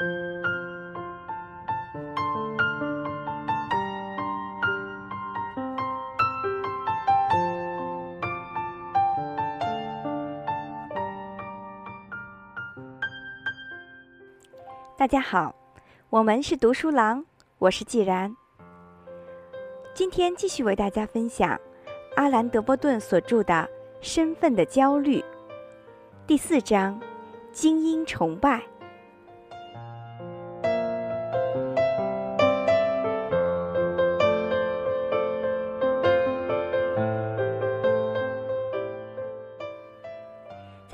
大家好，我们是读书郎，我是季然。今天继续为大家分享阿兰·德波顿所著的《身份的焦虑》第四章：精英崇拜。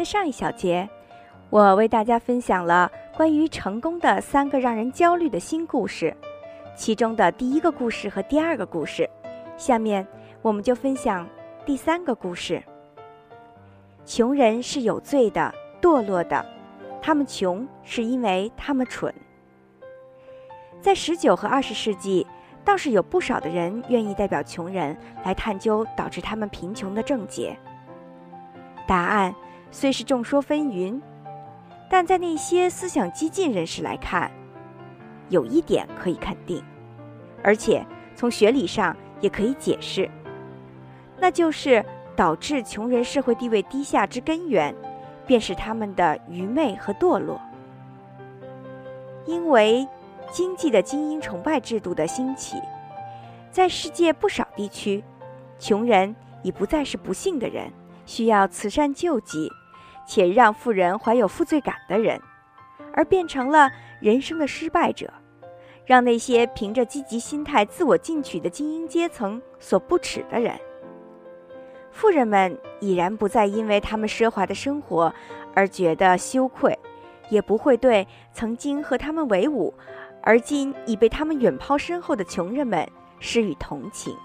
上一小节，我为大家分享了。关于成功的三个让人焦虑的新故事，其中的第一个故事和第二个故事，下面我们就分享第三个故事。穷人是有罪的、堕落的，他们穷是因为他们蠢。在十九和二十世纪，倒是有不少的人愿意代表穷人来探究导致他们贫穷的症结。答案虽是众说纷纭。但在那些思想激进人士来看，有一点可以肯定，而且从学理上也可以解释，那就是导致穷人社会地位低下之根源，便是他们的愚昧和堕落。因为经济的精英崇拜制度的兴起，在世界不少地区，穷人已不再是不幸的人，需要慈善救济。且让富人怀有负罪感的人，而变成了人生的失败者，让那些凭着积极心态自我进取的精英阶层所不耻的人。富人们已然不再因为他们奢华的生活而觉得羞愧，也不会对曾经和他们为伍，而今已被他们远抛身后的穷人们施予同情。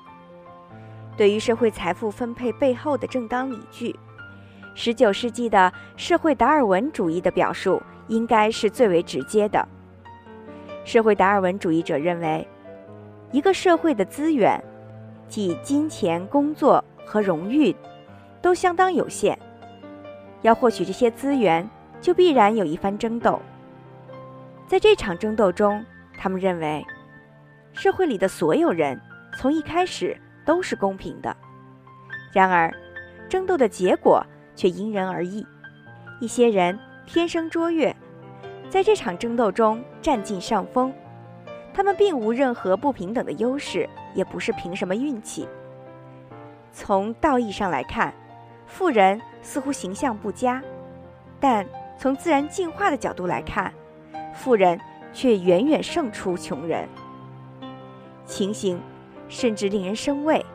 对于社会财富分配背后的正当理据。十九世纪的社会达尔文主义的表述应该是最为直接的。社会达尔文主义者认为，一个社会的资源，即金钱、工作和荣誉，都相当有限。要获取这些资源，就必然有一番争斗。在这场争斗中，他们认为，社会里的所有人从一开始都是公平的。然而，争斗的结果。却因人而异，一些人天生卓越，在这场争斗中占尽上风，他们并无任何不平等的优势，也不是凭什么运气。从道义上来看，富人似乎形象不佳，但从自然进化的角度来看，富人却远远胜出穷人。情形甚至令人生畏，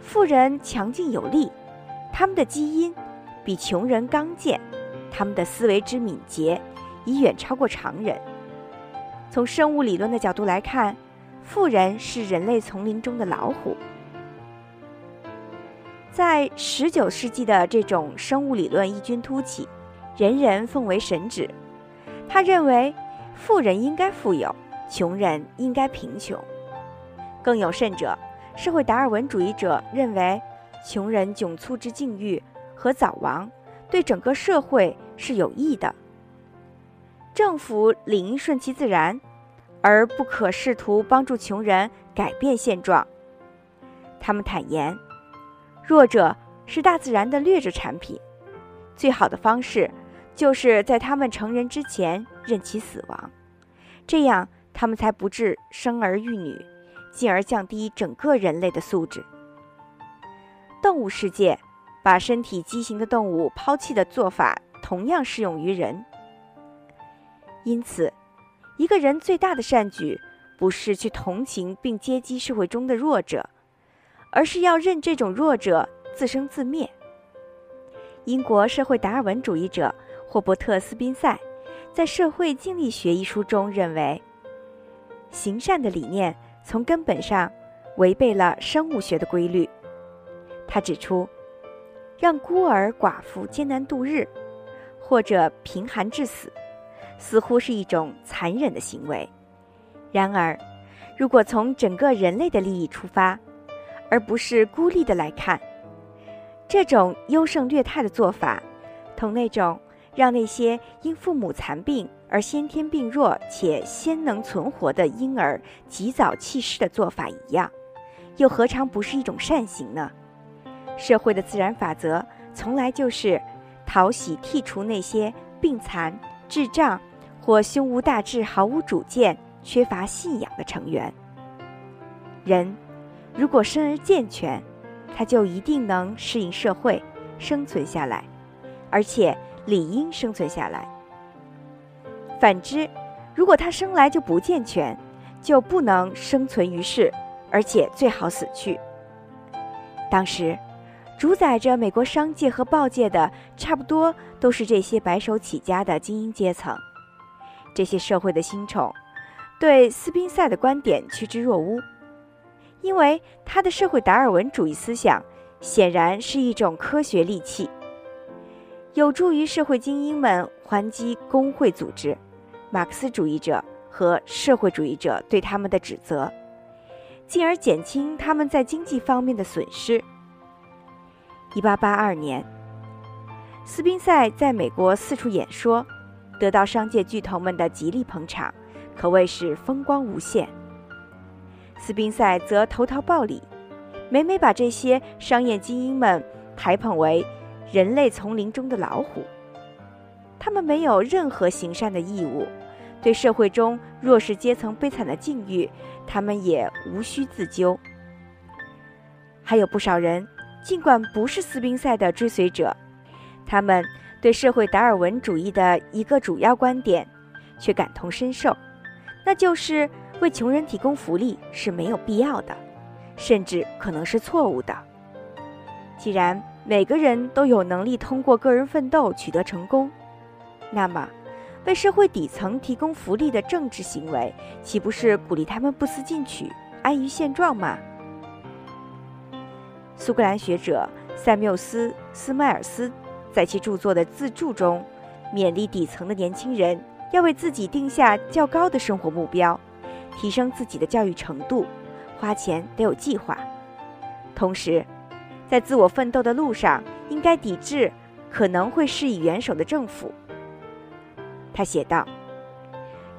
富人强劲有力。他们的基因比穷人刚健，他们的思维之敏捷已远超过常人。从生物理论的角度来看，富人是人类丛林中的老虎。在十九世纪的这种生物理论异军突起，人人奉为神旨。他认为，富人应该富有，穷人应该贫穷。更有甚者，社会达尔文主义者认为。穷人窘促之境遇和早亡，对整个社会是有益的。政府理应顺其自然，而不可试图帮助穷人改变现状。他们坦言，弱者是大自然的劣质产品，最好的方式就是在他们成人之前任其死亡，这样他们才不致生儿育女，进而降低整个人类的素质。动物世界，把身体畸形的动物抛弃的做法同样适用于人。因此，一个人最大的善举，不是去同情并接济社会中的弱者，而是要任这种弱者自生自灭。英国社会达尔文主义者霍伯特·斯宾塞在《社会经历学》一书中认为，行善的理念从根本上违背了生物学的规律。他指出，让孤儿寡妇艰难度日，或者贫寒致死，似乎是一种残忍的行为。然而，如果从整个人类的利益出发，而不是孤立的来看，这种优胜劣汰的做法，同那种让那些因父母残病而先天病弱且先能存活的婴儿及早弃世的做法一样，又何尝不是一种善行呢？社会的自然法则从来就是讨喜剔除那些病残、智障或胸无大志、毫无主见、缺乏信仰的成员。人如果生而健全，他就一定能适应社会，生存下来，而且理应生存下来。反之，如果他生来就不健全，就不能生存于世，而且最好死去。当时。主宰着美国商界和报界的，差不多都是这些白手起家的精英阶层。这些社会的新宠，对斯宾塞的观点趋之若鹜，因为他的社会达尔文主义思想显然是一种科学利器，有助于社会精英们还击工会组织、马克思主义者和社会主义者对他们的指责，进而减轻他们在经济方面的损失。一八八二年，斯宾塞在美国四处演说，得到商界巨头们的极力捧场，可谓是风光无限。斯宾塞则投桃报李，每每把这些商业精英们抬捧为人类丛林中的老虎。他们没有任何行善的义务，对社会中弱势阶层悲惨的境遇，他们也无需自纠。还有不少人。尽管不是斯宾塞的追随者，他们对社会达尔文主义的一个主要观点却感同身受，那就是为穷人提供福利是没有必要的，甚至可能是错误的。既然每个人都有能力通过个人奋斗取得成功，那么为社会底层提供福利的政治行为，岂不是鼓励他们不思进取、安于现状吗？苏格兰学者塞缪斯·斯迈尔斯在其著作的自注中，勉励底层的年轻人要为自己定下较高的生活目标，提升自己的教育程度，花钱得有计划。同时，在自我奋斗的路上，应该抵制可能会施以援手的政府。他写道：“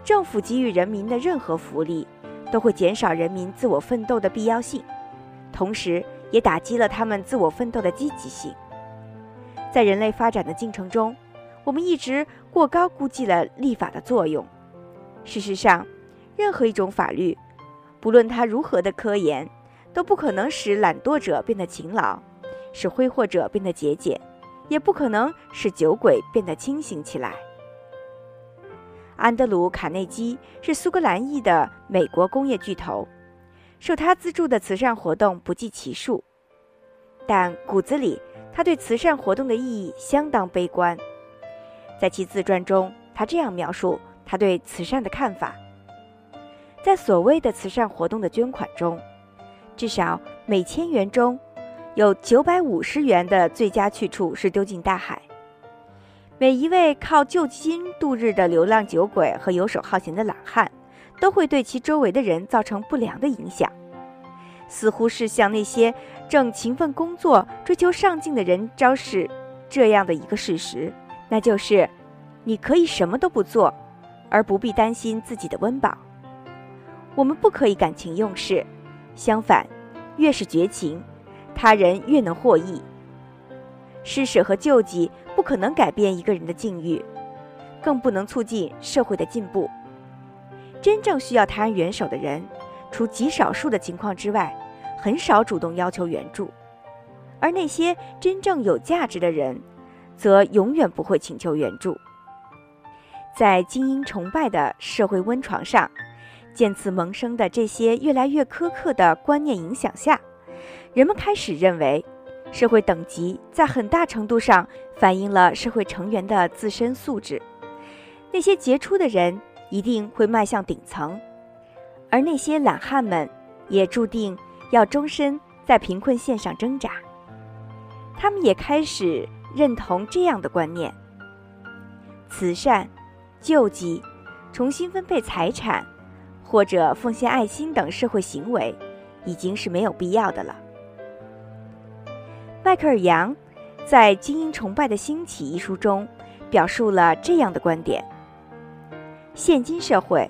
政府给予人民的任何福利，都会减少人民自我奋斗的必要性，同时。”也打击了他们自我奋斗的积极性。在人类发展的进程中，我们一直过高估计了立法的作用。事实上，任何一种法律，不论它如何的科研，都不可能使懒惰者变得勤劳，使挥霍者变得节俭，也不可能使酒鬼变得清醒起来。安德鲁·卡内基是苏格兰裔的美国工业巨头。受他资助的慈善活动不计其数，但骨子里他对慈善活动的意义相当悲观。在其自传中，他这样描述他对慈善的看法：在所谓的慈善活动的捐款中，至少每千元中有九百五十元的最佳去处是丢进大海。每一位靠救济金度日的流浪酒鬼和游手好闲的懒汉。都会对其周围的人造成不良的影响，似乎是向那些正勤奋工作、追求上进的人昭示这样的一个事实，那就是：你可以什么都不做，而不必担心自己的温饱。我们不可以感情用事，相反，越是绝情，他人越能获益。施舍和救济不可能改变一个人的境遇，更不能促进社会的进步。真正需要他人援手的人，除极少数的情况之外，很少主动要求援助；而那些真正有价值的人，则永远不会请求援助。在精英崇拜的社会温床上，渐次萌生的这些越来越苛刻的观念影响下，人们开始认为，社会等级在很大程度上反映了社会成员的自身素质。那些杰出的人。一定会迈向顶层，而那些懒汉们也注定要终身在贫困线上挣扎。他们也开始认同这样的观念：慈善、救济、重新分配财产，或者奉献爱心等社会行为，已经是没有必要的了。迈克尔·杨在《精英崇拜的兴起》一书中表述了这样的观点：现今社会，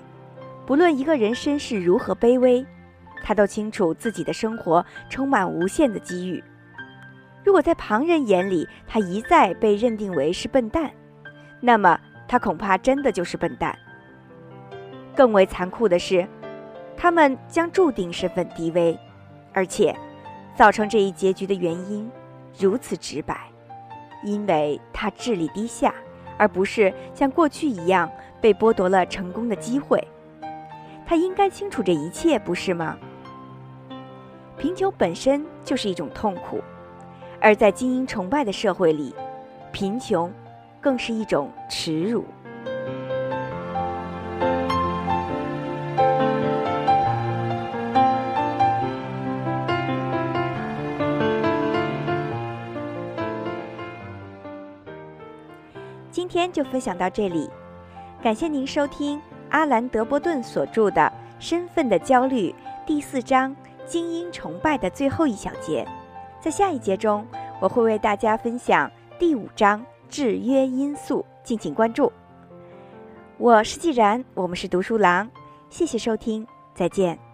不论一个人身世如何卑微，他都清楚自己的生活充满无限的机遇。如果在旁人眼里，他一再被认定为是笨蛋，那么他恐怕真的就是笨蛋。更为残酷的是，他们将注定身份低微，而且造成这一结局的原因如此直白，因为他智力低下，而不是像过去一样被剥夺了成功的机会。他应该清楚这一切，不是吗？贫穷本身就是一种痛苦。而在精英崇拜的社会里，贫穷更是一种耻辱。今天就分享到这里，感谢您收听阿兰·德波顿所著的《身份的焦虑》第四章“精英崇拜”的最后一小节。在下一节中，我会为大家分享第五章制约因素，敬请关注。我是既然，我们是读书郎，谢谢收听，再见。